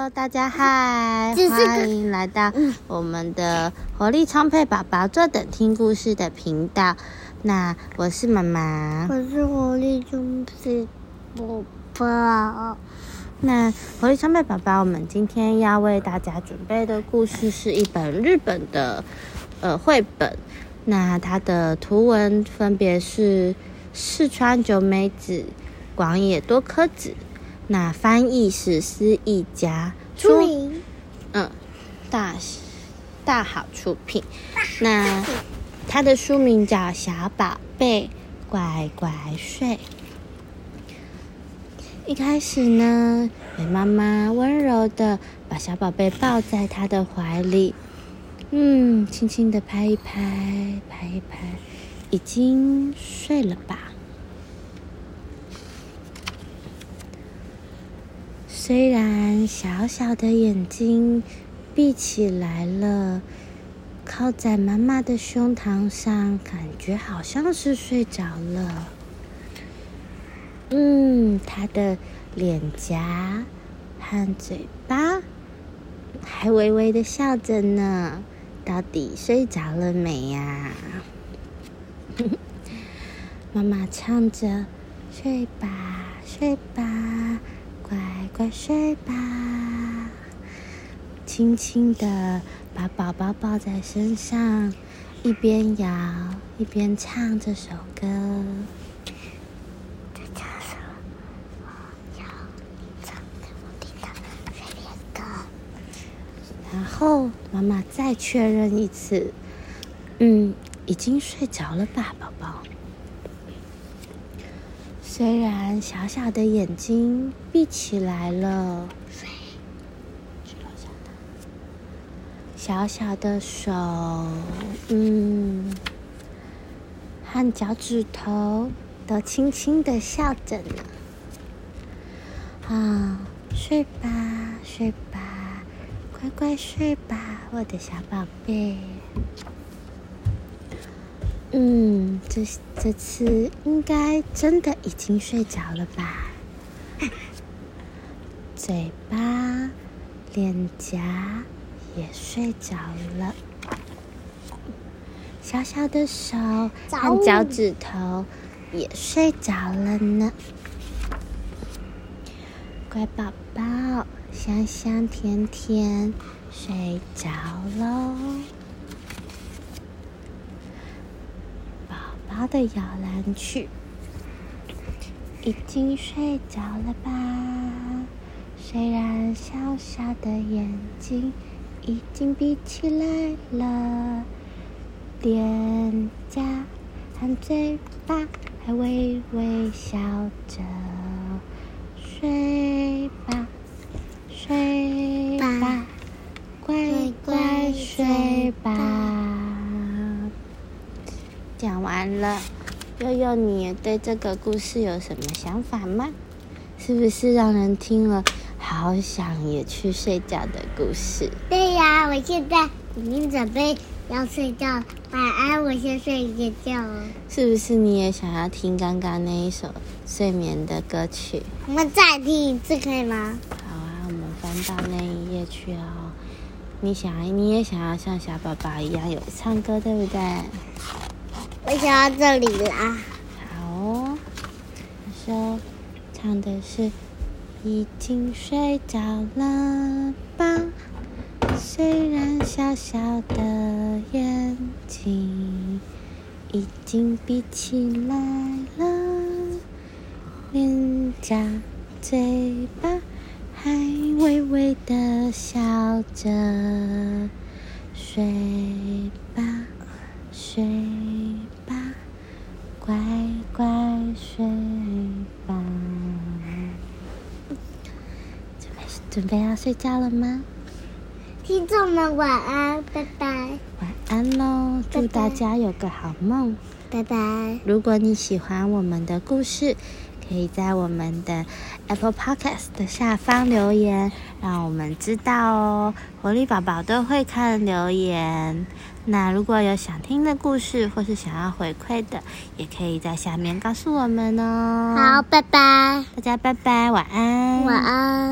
Hello，大家嗨，欢迎来到我们的活力充沛宝宝坐等听故事的频道。那我是妈妈。我是活力充沛宝宝。那活力充沛宝宝，我们今天要为大家准备的故事是一本日本的呃绘本。那它的图文分别是四川九美子、广野多科子。那翻译是思义家，出名。嗯，大大好出品。那它的书名叫《小宝贝乖乖睡》。一开始呢，美妈妈温柔的把小宝贝抱在她的怀里，嗯，轻轻的拍一拍，拍一拍，已经睡了吧？虽然小小的眼睛闭起来了，靠在妈妈的胸膛上，感觉好像是睡着了。嗯，他的脸颊和嘴巴还微微的笑着呢。到底睡着了没呀？妈妈唱着：“睡吧，睡吧。”乖乖睡吧，轻轻的把宝宝抱在身上，一边摇一边唱这首歌。这叫什么？摇，唱给我听的睡莲歌。然后妈妈再确认一次，嗯，已经睡着了吧，宝宝。虽然小小的眼睛闭起来了，小小的手，嗯，和脚趾头都轻轻的笑着呢。啊，睡吧，睡吧，乖乖睡吧，我的小宝贝。嗯，这这次应该真的已经睡着了吧？嘴巴、脸颊也睡着了，小小的手和脚趾头也睡着了呢。乖宝宝，香香甜甜，睡着喽。宝的摇篮曲，已经睡着了吧？虽然小小的眼睛已经闭起来了，脸颊和嘴巴还微微笑着。睡吧，睡吧，乖乖睡吧。讲完了，悠悠，你对这个故事有什么想法吗？是不是让人听了好想也去睡觉的故事？对呀，我现在已经准备要睡觉，晚安，我先睡一个觉哦。是不是你也想要听刚刚那一首睡眠的歌曲？我们再听一次可以吗？好啊，我们翻到那一页去哦。你想，你也想要像小宝宝一样有唱歌，对不对？我想到这里啦。好哦，他说唱的是已经睡着了吧？虽然小小的眼睛已经闭起来了，脸颊、嘴巴还微微的笑着，睡吧，睡。乖乖睡吧，准备要睡觉了吗？听众们晚安，拜拜。晚安喽，祝大家有个好梦，拜拜。如果你喜欢我们的故事，可以在我们的 Apple Podcast 的下方留言，让我们知道哦。活力宝宝都会看留言。那如果有想听的故事，或是想要回馈的，也可以在下面告诉我们哦。好，拜拜，大家拜拜，晚安，晚安。